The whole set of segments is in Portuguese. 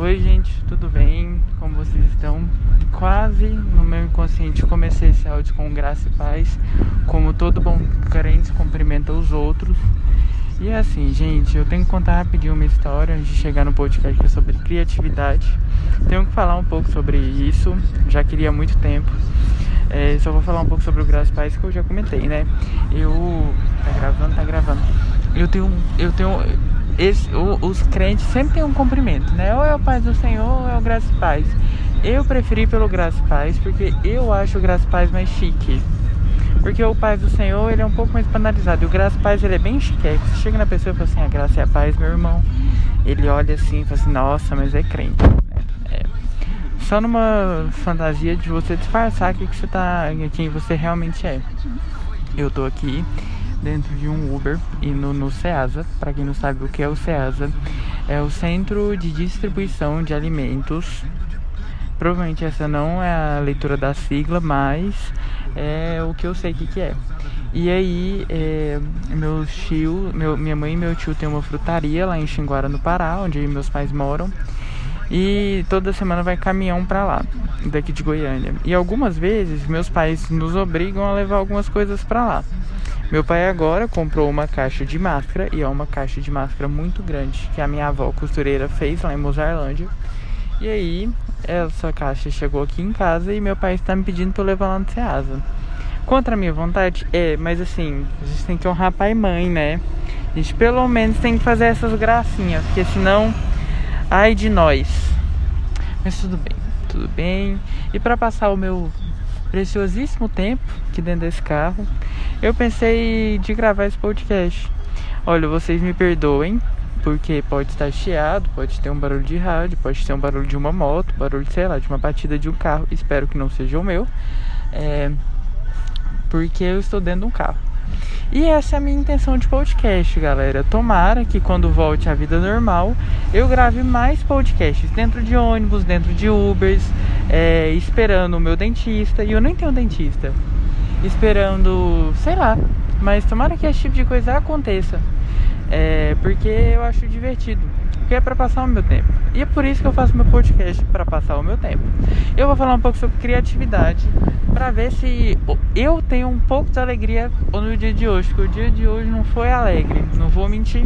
Oi, gente, tudo bem? Como vocês estão? Quase no meu inconsciente comecei esse áudio com graça e paz, como todo bom crente cumprimenta os outros. E é assim, gente, eu tenho que contar rapidinho uma história antes de chegar no podcast que é sobre criatividade. Tenho que falar um pouco sobre isso, já queria há muito tempo. É, só vou falar um pouco sobre o Graça e Paz que eu já comentei, né? Eu. Tá gravando? Tá gravando. Eu tenho. Eu tenho esse, o, os crentes sempre tem um cumprimento, né? Ou é o paz do Senhor ou é o graça e paz. Eu preferi pelo graça e paz porque eu acho o graça e paz mais chique. Porque o paz do Senhor, ele é um pouco mais banalizado. E o graça e paz, ele é bem chique. Você chega na pessoa e fala assim, a graça e a paz, meu irmão. Ele olha assim e fala assim, nossa, mas é crente. É. Só numa fantasia de você disfarçar que, que você tá, quem você realmente é. Eu tô aqui dentro de um Uber indo no CEASA. Para quem não sabe o que é o CEASA, é o Centro de Distribuição de Alimentos. Provavelmente essa não é a leitura da sigla, mas é o que eu sei que, que é. E aí, é, meu tio, meu, minha mãe e meu tio têm uma frutaria lá em Xinguara, no Pará, onde meus pais moram. E toda semana vai caminhão para lá, daqui de Goiânia. E algumas vezes meus pais nos obrigam a levar algumas coisas para lá. Meu pai agora comprou uma caixa de máscara e é uma caixa de máscara muito grande que a minha avó costureira fez lá em Mozarlândia. E aí, essa caixa chegou aqui em casa e meu pai está me pedindo para eu levar lá no Ceasa. Contra a minha vontade? É, mas assim, a gente tem que honrar pai e mãe, né? A gente pelo menos tem que fazer essas gracinhas, porque senão, ai de nós. Mas tudo bem, tudo bem. E para passar o meu preciosíssimo tempo aqui dentro desse carro, eu pensei de gravar esse podcast. Olha, vocês me perdoem, porque pode estar chiado, pode ter um barulho de rádio, pode ter um barulho de uma moto, barulho, sei lá, de uma batida de um carro. Espero que não seja o meu, é, porque eu estou dentro de um carro. E essa é a minha intenção de podcast, galera. Tomara que quando volte à vida normal, eu grave mais podcasts dentro de ônibus, dentro de Ubers, é, esperando o meu dentista. E eu nem tenho dentista. Esperando, sei lá. Mas tomara que esse tipo de coisa aconteça. É, porque eu acho divertido porque é para passar o meu tempo. E é por isso que eu faço meu podcast para passar o meu tempo. Eu vou falar um pouco sobre criatividade para ver se eu tenho um pouco de alegria no dia de hoje, porque o dia de hoje não foi alegre, não vou mentir.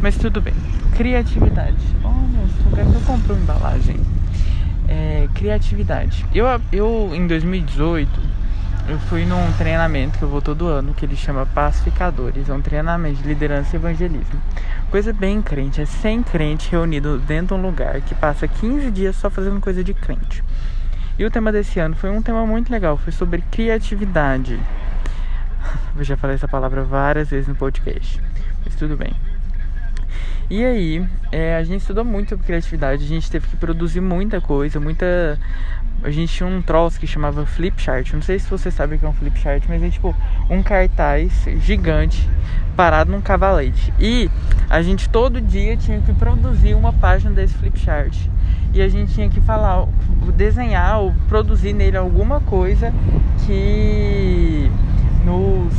Mas tudo bem. Criatividade. Olha, que eu comprei uma embalagem. É, criatividade. Eu, eu em 2018 eu fui num treinamento que eu vou todo ano, que ele chama Pacificadores. É um treinamento de liderança e evangelismo. Coisa bem crente, é 100 crente reunido dentro de um lugar que passa 15 dias só fazendo coisa de crente. E o tema desse ano foi um tema muito legal, foi sobre criatividade. Eu já falei essa palavra várias vezes no podcast, mas tudo bem. E aí, é, a gente estudou muito sobre criatividade, a gente teve que produzir muita coisa, muita. A gente tinha um troço que chamava flip chart. Não sei se você sabe o que é um flip chart, mas é tipo um cartaz gigante parado num cavalete. E a gente todo dia tinha que produzir uma página desse flip chart. E a gente tinha que falar, desenhar ou produzir nele alguma coisa que nos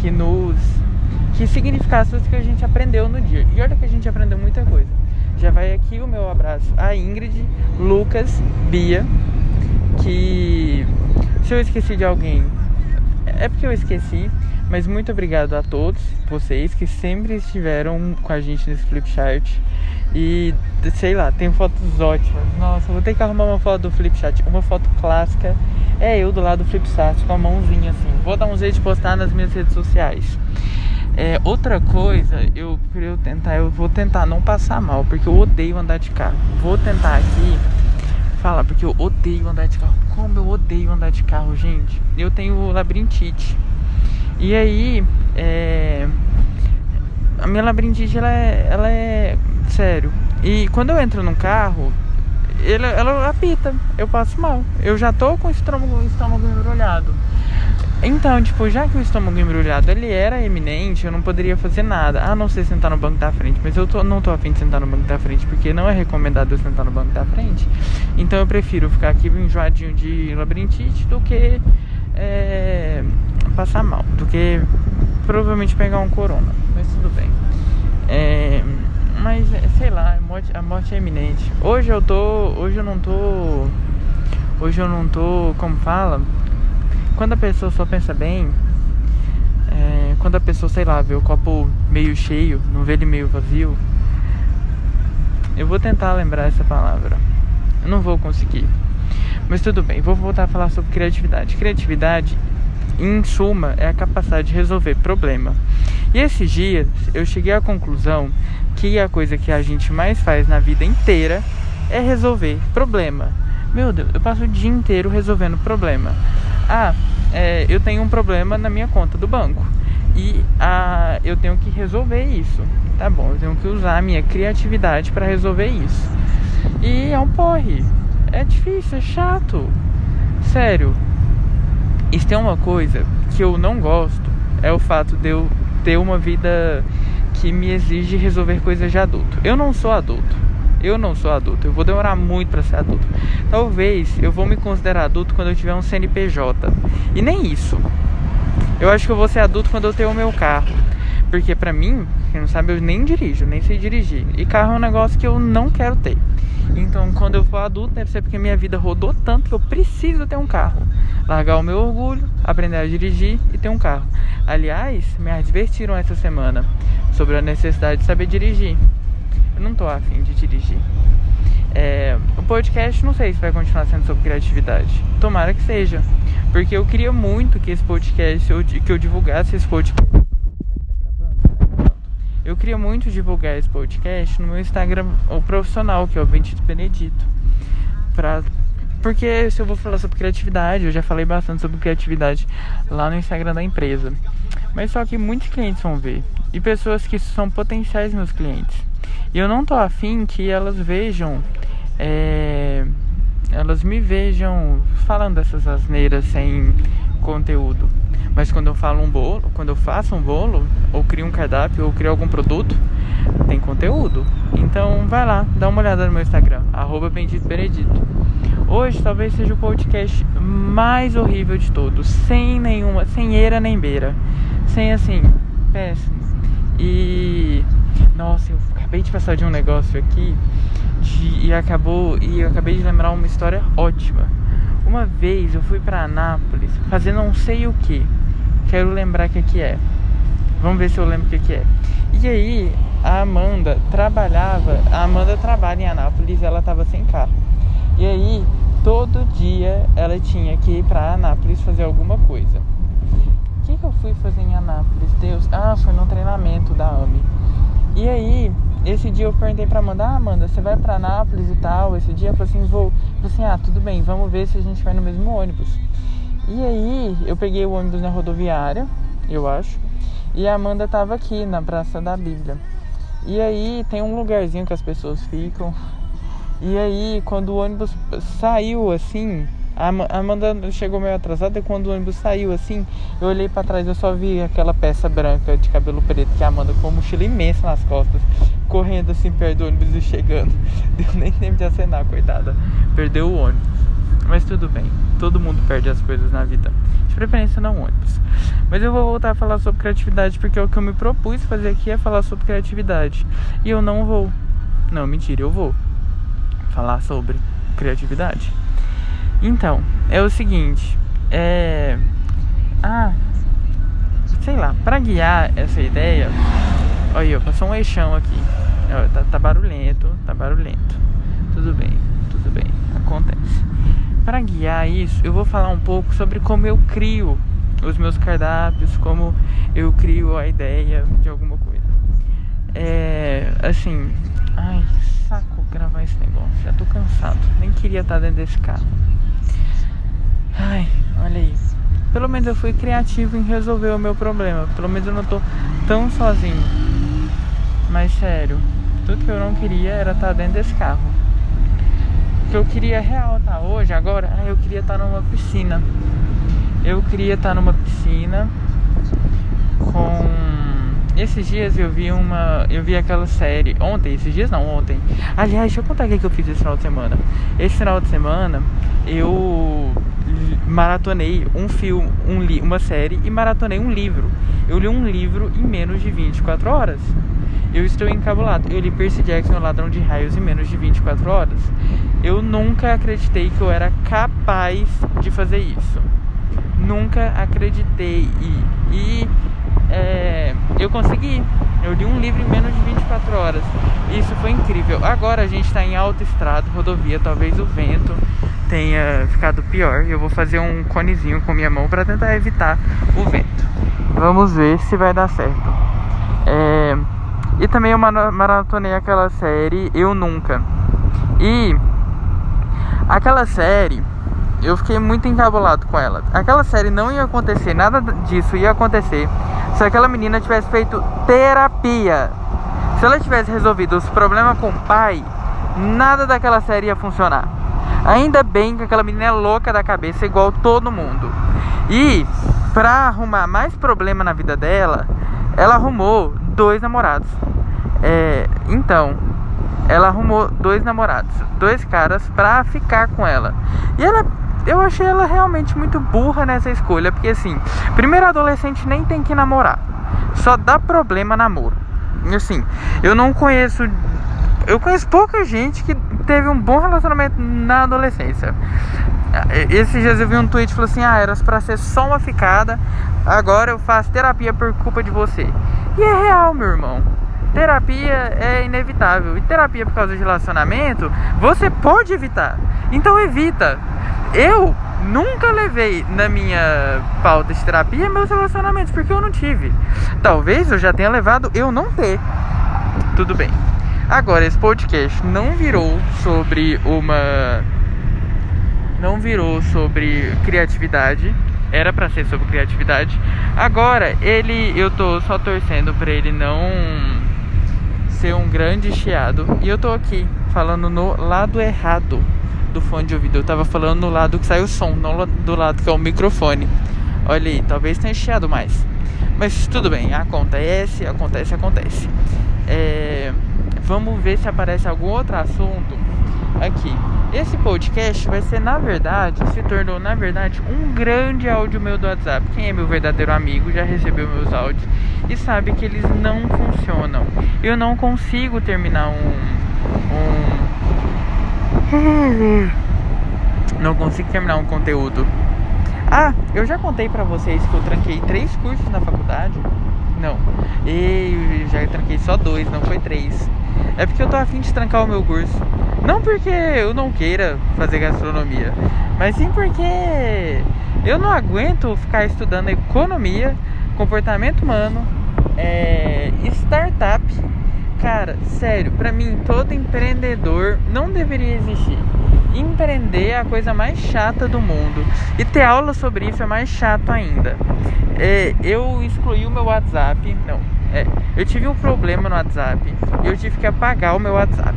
que nos que significasse o que a gente aprendeu no dia. E olha que a gente aprendeu muita coisa. Já vai aqui o meu abraço a Ingrid, Lucas, Bia, que se eu esqueci de alguém, é porque eu esqueci, mas muito obrigado a todos vocês que sempre estiveram com a gente nesse flipchart. E sei lá, tem fotos ótimas. Nossa, vou ter que arrumar uma foto do flipchart, uma foto clássica. É eu do lado do flipchart com a mãozinha assim. Vou dar um jeito de postar nas minhas redes sociais. É, outra coisa, eu eu tentar, eu vou tentar não passar mal, porque eu odeio andar de carro. Vou tentar aqui falar, porque eu odeio andar de carro. Como eu odeio andar de carro, gente. Eu tenho labirintite. E aí, é, a minha labirintite, ela é, ela é sério. E quando eu entro num carro, ele, ela apita, eu passo mal. Eu já tô com o estômago, o estômago embrulhado. Então, tipo, já que o estômago embrulhado ele era eminente, eu não poderia fazer nada, a não ser sentar no banco da frente. Mas eu tô, não tô afim de sentar no banco da frente, porque não é recomendado eu sentar no banco da frente. Então eu prefiro ficar aqui enjoadinho de labirintite do que é, passar mal, do que provavelmente pegar um corona. Mas tudo bem. É, Mas é, sei lá, a morte, a morte é iminente. Hoje eu tô. Hoje eu não tô. Hoje eu não tô. Como fala? Quando a pessoa só pensa bem. É, quando a pessoa, sei lá, vê o copo meio cheio, não vê ele meio vazio. Eu vou tentar lembrar essa palavra. Eu não vou conseguir. Mas tudo bem, vou voltar a falar sobre criatividade. Criatividade, em suma, é a capacidade de resolver problema. E esses dias eu cheguei à conclusão que a coisa que a gente mais faz na vida inteira é resolver problema. Meu Deus, eu passo o dia inteiro resolvendo problema. Ah, é, eu tenho um problema na minha conta do banco e ah, eu tenho que resolver isso. Tá bom, eu tenho que usar a minha criatividade para resolver isso. E é um porre. É difícil, é chato. Sério. Isso tem uma coisa que eu não gosto, é o fato de eu ter uma vida que me exige resolver coisas de adulto. Eu não sou adulto. Eu não sou adulto. Eu vou demorar muito para ser adulto. Talvez eu vou me considerar adulto quando eu tiver um CNPJ. E nem isso. Eu acho que eu vou ser adulto quando eu ter o meu carro. Porque pra mim, quem não sabe, eu nem dirijo, nem sei dirigir. E carro é um negócio que eu não quero ter. Então, quando eu for adulto, deve ser porque minha vida rodou tanto que eu preciso ter um carro. Largar o meu orgulho, aprender a dirigir e ter um carro. Aliás, me advertiram essa semana sobre a necessidade de saber dirigir. Eu não tô afim de dirigir. É, o podcast não sei se vai continuar sendo sobre criatividade. Tomara que seja. Porque eu queria muito que esse podcast, que eu divulgasse esse podcast eu queria muito divulgar esse podcast no meu Instagram o profissional, que é o Bendito Benedito. Pra... Porque se eu vou falar sobre criatividade, eu já falei bastante sobre criatividade lá no Instagram da empresa. Mas só que muitos clientes vão ver. E pessoas que são potenciais meus clientes. E eu não tô afim que elas vejam. É... Elas me vejam falando essas asneiras sem conteúdo. Mas quando eu falo um bolo, quando eu faço um bolo, ou crio um cardápio, ou crio algum produto, tem conteúdo. Então vai lá, dá uma olhada no meu Instagram, arroba Bendito Benedito. Hoje talvez seja o podcast mais horrível de todos, sem nenhuma, sem eira nem beira. Sem assim, péssimo. E nossa, eu acabei de passar de um negócio aqui de, e acabou e eu acabei de lembrar uma história ótima. Uma vez eu fui para Anápolis fazer não sei o que. Quero lembrar o que, que é. Vamos ver se eu lembro o que, que é. E aí, a Amanda trabalhava. A Amanda trabalha em Anápolis ela tava sem carro. E aí, todo dia ela tinha que ir para Anápolis fazer alguma coisa. Que, que eu fui fazer em Anápolis? Deus. Ah, foi no treinamento da AMI. E aí, esse dia eu perguntei pra Amanda, ah, Amanda, você vai pra Nápoles e tal? Esse dia eu falei assim, vou. Falei assim, ah, tudo bem, vamos ver se a gente vai no mesmo ônibus. E aí eu peguei o ônibus na rodoviária, eu acho, e a Amanda tava aqui na Praça da Bíblia. E aí tem um lugarzinho que as pessoas ficam. E aí quando o ônibus saiu assim, a Amanda chegou meio atrasada e quando o ônibus saiu assim, eu olhei para trás eu só vi aquela peça branca de cabelo preto que a Amanda com uma mochila imensa nas costas, correndo assim perto do ônibus e chegando. Deu nem tempo de acenar, coitada. Perdeu o ônibus. Mas tudo bem, todo mundo perde as coisas na vida. De preferência não ônibus. Mas eu vou voltar a falar sobre criatividade porque o que eu me propus fazer aqui é falar sobre criatividade. E eu não vou. Não, mentira, eu vou falar sobre criatividade. Então, é o seguinte, é. Ah, sei lá, para guiar essa ideia. Olha passou um eixão aqui. Tá, tá barulhento, tá barulhento. Tudo bem, tudo bem, acontece. Para guiar isso, eu vou falar um pouco sobre como eu crio os meus cardápios, como eu crio a ideia de alguma coisa. É. Assim. Ai, saco gravar esse negócio. Já tô cansado. Nem queria estar dentro desse carro. Ai, olha aí. Pelo menos eu fui criativo em resolver o meu problema. Pelo menos eu não tô tão sozinho. Mas sério, tudo que eu não queria era estar dentro desse carro. O que eu queria real tá hoje, agora, ah, eu queria estar numa piscina. Eu queria estar numa piscina com esses dias eu vi uma. Eu vi aquela série. Ontem, esses dias não, ontem. Aliás, deixa eu contar o que eu fiz esse final de semana. Esse final de semana eu maratonei um filme, um li, uma série e maratonei um livro. Eu li um livro em menos de 24 horas. Eu estou encabulado. Eu li Percy Jackson, o ladrão de raios, em menos de 24 horas. Eu nunca acreditei que eu era capaz de fazer isso. Nunca acreditei. E, e é, eu consegui. Eu li um livro em menos de 24 horas. Isso foi incrível. Agora a gente está em autoestrada, rodovia, talvez o vento tenha ficado pior. Eu vou fazer um conezinho com minha mão para tentar evitar o vento. Vamos ver se vai dar certo. É, e também eu maratonei aquela série Eu Nunca. E aquela série, eu fiquei muito encabulado com ela. Aquela série não ia acontecer, nada disso ia acontecer se aquela menina tivesse feito terapia. Se ela tivesse resolvido os problemas com o pai, nada daquela série ia funcionar. Ainda bem que aquela menina é louca da cabeça, igual todo mundo. E pra arrumar mais problema na vida dela, ela arrumou dois namorados. É, então, ela arrumou dois namorados, dois caras pra ficar com ela. E ela eu achei ela realmente muito burra nessa escolha, porque assim, primeiro adolescente nem tem que namorar. Só dá problema namoro. Assim, eu não conheço eu conheço pouca gente que teve um bom relacionamento na adolescência. Esses dias eu vi um tweet falou assim: "Ah, era para ser só uma ficada, agora eu faço terapia por culpa de você". E é real, meu irmão. Terapia é inevitável. E terapia por causa de relacionamento, você pode evitar. Então evita. Eu nunca levei na minha pauta de terapia meus relacionamentos, porque eu não tive. Talvez eu já tenha levado eu não ter. Tudo bem. Agora, esse podcast não virou sobre uma. Não virou sobre criatividade. Era para ser sobre criatividade. Agora, ele. Eu tô só torcendo pra ele não ser um grande chiado. E eu tô aqui falando no lado errado do fone de ouvido. Eu tava falando no lado que sai o som, não do lado que é o microfone. Olha aí, talvez tenha chiado mais. Mas tudo bem, acontece, acontece, acontece. É Vamos ver se aparece algum outro assunto aqui. Esse podcast vai ser, na verdade, se tornou, na verdade, um grande áudio meu do WhatsApp. Quem é meu verdadeiro amigo já recebeu meus áudios e sabe que eles não funcionam. Eu não consigo terminar um. um... Não consigo terminar um conteúdo. Ah, eu já contei pra vocês que eu tranquei três cursos na faculdade. Não, eu já tranquei só dois, não foi três. É porque eu tô afim de trancar o meu curso. Não porque eu não queira fazer gastronomia, mas sim porque eu não aguento ficar estudando economia, comportamento humano, é, startup. Cara, sério, pra mim todo empreendedor não deveria existir. Empreender é a coisa mais chata do mundo. E ter aula sobre isso é mais chato ainda. É, eu excluí o meu WhatsApp. Não, é, eu tive um problema no WhatsApp e eu tive que apagar o meu WhatsApp.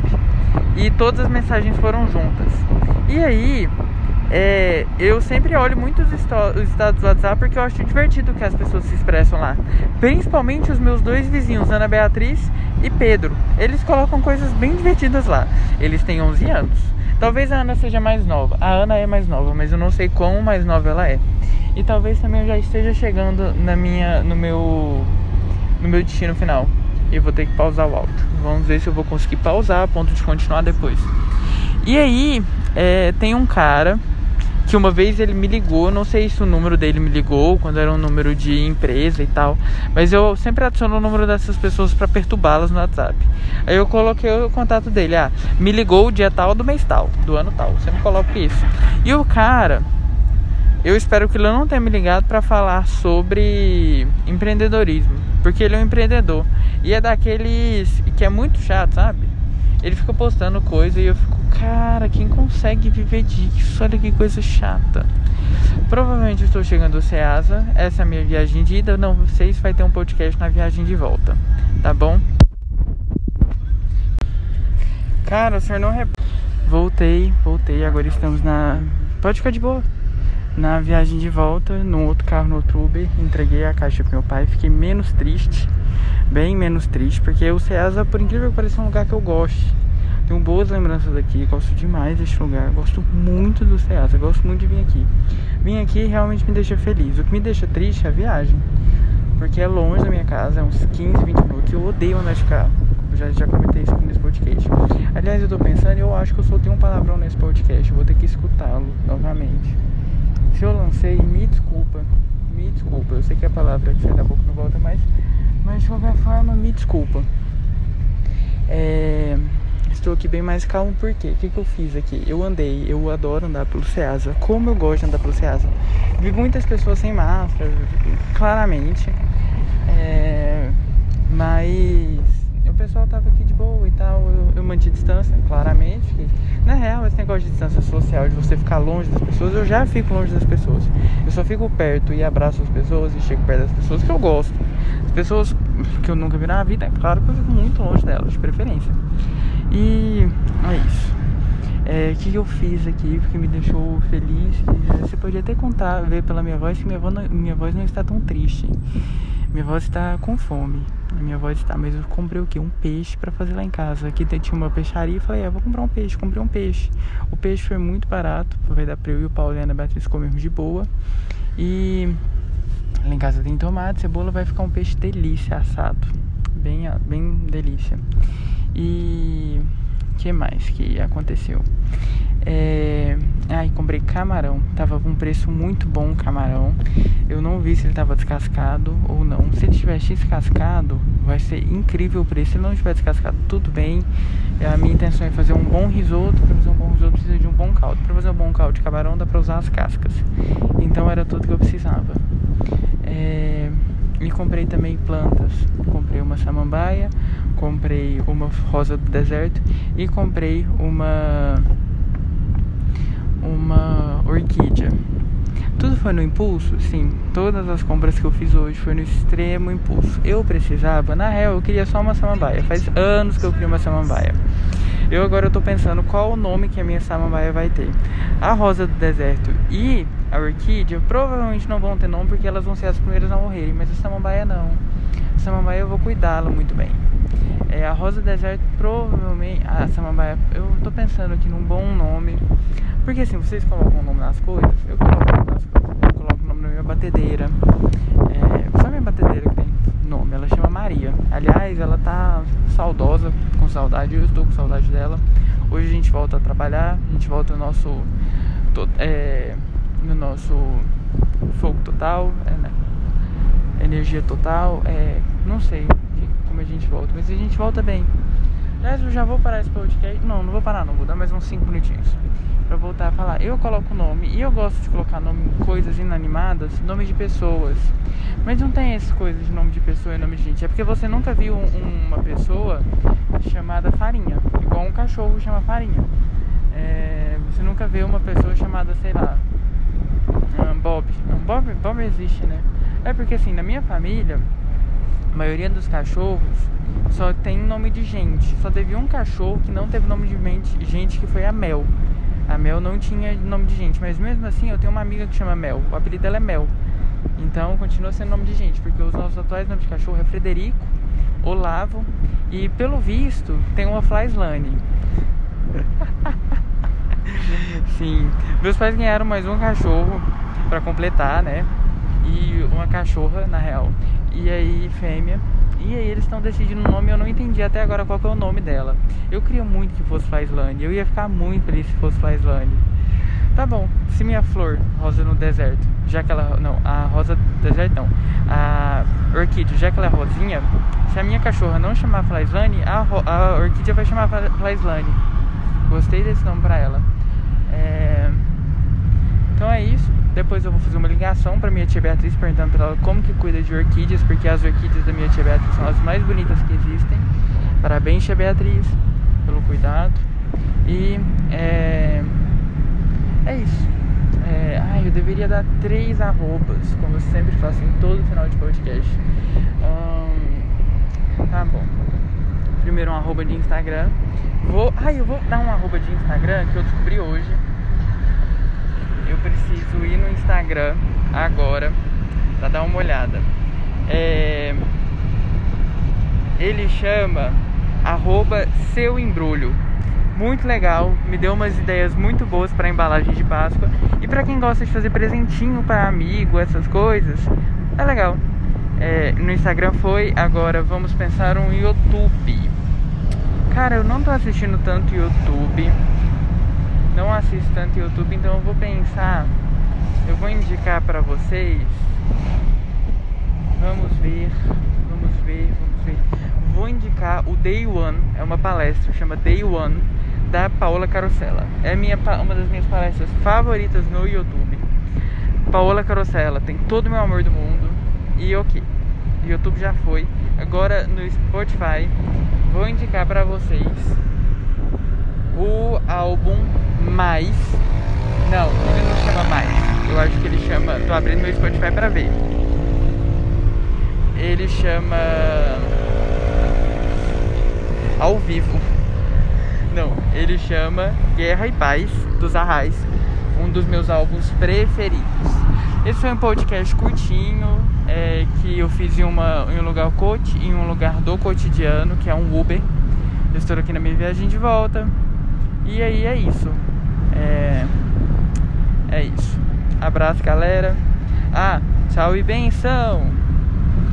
E todas as mensagens foram juntas. E aí, é, eu sempre olho muito os, os estados do WhatsApp porque eu acho divertido que as pessoas se expressam lá. Principalmente os meus dois vizinhos, Ana Beatriz e Pedro. Eles colocam coisas bem divertidas lá. Eles têm 11 anos. Talvez a Ana seja mais nova. A Ana é mais nova, mas eu não sei quão mais nova ela é. E talvez também eu já esteja chegando na minha, no meu no meu destino final. E vou ter que pausar o áudio. Vamos ver se eu vou conseguir pausar a ponto de continuar depois. E aí, é, tem um cara que uma vez ele me ligou, não sei se o número dele me ligou, quando era um número de empresa e tal, mas eu sempre adiciono o número dessas pessoas para perturbá-las no WhatsApp. Aí eu coloquei o contato dele, ah, me ligou o dia tal do mês tal, do ano tal, sempre coloco isso. E o cara, eu espero que ele não tenha me ligado para falar sobre empreendedorismo, porque ele é um empreendedor e é daqueles que é muito chato, sabe? Ele fica postando coisa e eu fico, cara, quem consegue viver disso? Olha que coisa chata. Provavelmente estou chegando ao Ceasa, essa é a minha viagem de ida. Não sei se vai ter um podcast na viagem de volta, tá bom? Cara, o senhor não. Voltei, voltei, agora estamos na. Pode ficar de boa na viagem de volta, no outro carro, no outro Uber, entreguei a caixa pro meu pai. Fiquei menos triste, bem menos triste, porque o Ceasa, por incrível que pareça, é um lugar que eu gosto. Tenho boas lembranças daqui, gosto demais deste lugar, gosto muito do Ceasa, gosto muito de vir aqui. Vir aqui realmente me deixa feliz. O que me deixa triste é a viagem, porque é longe da minha casa, é uns 15, 20 minutos. Eu odeio andar de carro. já, já comentei isso aqui nesse podcast. Aliás, eu tô pensando, eu acho que eu soltei um palavrão nesse podcast. Vou ter que escutá-lo novamente. Se eu lancei, me desculpa. Me desculpa. Eu sei que a palavra que sai da boca não volta mais. Mas de qualquer forma, me desculpa. É, estou aqui bem mais calmo porque o que, que eu fiz aqui? Eu andei, eu adoro andar pelo Ceasa. Como eu gosto de andar pelo Ceasa. Vi muitas pessoas sem máscara, claramente. É, mas o pessoal tava aqui de boa e tal. Eu, eu mantive distância, claramente. Que, na real, esse negócio de distância social, de você ficar longe das pessoas, eu já fico longe das pessoas. Eu só fico perto e abraço as pessoas e chego perto das pessoas que eu gosto. As pessoas que eu nunca vi na vida, é claro que eu fico muito longe delas, de preferência. E é isso. É, o que eu fiz aqui que me deixou feliz? Você podia até contar, ver pela minha voz que minha não, minha voz não está tão triste. Minha voz está com fome. Minha voz está, mas eu comprei o quê? Um peixe para fazer lá em casa. Aqui tinha uma peixaria e falei, ah, vou comprar um peixe. Comprei um peixe. O peixe foi muito barato, vai dar para eu e o Paulo e a Ana Beatriz comermos de boa. E lá em casa tem tomate, cebola, vai ficar um peixe delícia assado. Bem, bem delícia. E que mais que aconteceu? É... Ai, comprei camarão. Tava com um preço muito bom o camarão. Eu não vi se ele tava descascado ou não. Se ele estiver descascado, vai ser incrível o preço. Se ele não estiver descascado, tudo bem. A minha intenção é fazer um bom risoto. Para fazer um bom risoto precisa de um bom caldo. Para fazer um bom caldo de camarão dá para usar as cascas. Então era tudo que eu precisava. É... E comprei também plantas. Comprei uma samambaia, comprei uma rosa do deserto e comprei uma uma orquídea. Tudo foi no impulso? Sim, todas as compras que eu fiz hoje foi no extremo impulso. Eu precisava, na real, eu queria só uma samambaia. Faz anos que eu queria uma samambaia. Eu agora estou pensando qual o nome que a minha samambaia vai ter. A rosa do deserto e a orquídea provavelmente não vão ter nome porque elas vão ser as primeiras a morrerem, mas a samambaia não. A samambaia eu vou cuidá-la muito bem. É, a rosa deserto provavelmente. A samambaia, eu estou pensando aqui num bom nome. Porque assim, vocês colocam o nome nas coisas, eu coloco o nome nas coisas. Eu coloco o nome na minha batedeira. É, só minha batedeira que tem nome, ela chama Maria. Aliás, ela tá saudosa, com saudade, eu estou com saudade dela. Hoje a gente volta a trabalhar, a gente volta no nosso. É, no nosso fogo total, é, né? energia total, é, não sei como a gente volta, mas a gente volta bem. Aliás, eu já vou parar esse podcast. Não, não vou parar, não. Vou dar mais uns 5 minutinhos pra voltar a falar. Eu coloco nome e eu gosto de colocar nome coisas inanimadas, nome de pessoas. Mas não tem essas coisas de nome de pessoa e nome de gente. É porque você nunca viu um, uma pessoa chamada Farinha, igual um cachorro chama Farinha. É, você nunca vê uma pessoa chamada, sei lá, um Bob. Um Bob, Bob existe, né? É porque assim, na minha família, a maioria dos cachorros só tem nome de gente. Só teve um cachorro que não teve nome de gente, que foi a Mel. A Mel não tinha nome de gente, mas mesmo assim eu tenho uma amiga que chama Mel. O apelido dela é Mel. Então continua sendo nome de gente, porque os nossos atuais nomes de cachorro é Frederico, Olavo e pelo visto tem uma Flyslane. Sim, meus pais ganharam mais um cachorro para completar, né? E uma cachorra, na real. E aí, fêmea. E aí eles estão decidindo o nome, eu não entendi até agora qual é o nome dela. Eu queria muito que fosse Flyslane, eu ia ficar muito feliz se fosse Flyslane. Tá bom, se minha flor, rosa no deserto, já que ela. Não, a rosa deserto não. A orquídea, já que ela é rosinha, se a minha cachorra não chamar Flyslane, a, a orquídea vai chamar Flyslane. Gostei desse nome pra ela. É... Então é isso. Depois eu vou fazer uma ligação para minha tia Beatriz perguntando para ela como que cuida de orquídeas, porque as orquídeas da minha tia Beatriz são as mais bonitas que existem. Parabéns, tia Beatriz, pelo cuidado. E é, é isso. É, ai, eu deveria dar três arrobas, como eu sempre faço em todo final de podcast. Hum, tá bom. Primeiro um arroba de Instagram. Vou, ai, eu vou dar um arroba de Instagram que eu descobri hoje eu preciso ir no Instagram agora para dar uma olhada. É... Ele chama arroba seu embrulho. Muito legal, me deu umas ideias muito boas para embalagem de Páscoa. E para quem gosta de fazer presentinho para amigo, essas coisas, é legal. É, no Instagram foi, agora vamos pensar um YouTube. Cara, eu não tô assistindo tanto YouTube. Não assisto tanto YouTube, então eu vou pensar. Eu vou indicar pra vocês. Vamos ver, vamos ver, vamos ver. Vou indicar o Day One, é uma palestra, chama Day One, da Paola Carosella. É minha, uma das minhas palestras favoritas no YouTube. Paola Carosella tem todo o meu amor do mundo. E ok, YouTube já foi. Agora no Spotify, vou indicar para vocês Mais. Não, ele não chama Mais. Eu acho que ele chama. Tô abrindo meu Spotify para ver. Ele chama. Ao vivo. Não, ele chama Guerra e Paz dos Arrais, um dos meus álbuns preferidos. Esse foi um podcast curtinho é, que eu fiz em, uma, em um lugar em um lugar do cotidiano, que é um Uber. Eu estou aqui na minha viagem de volta. E aí é isso. É, é isso. Abraço, galera. Ah, tchau e benção!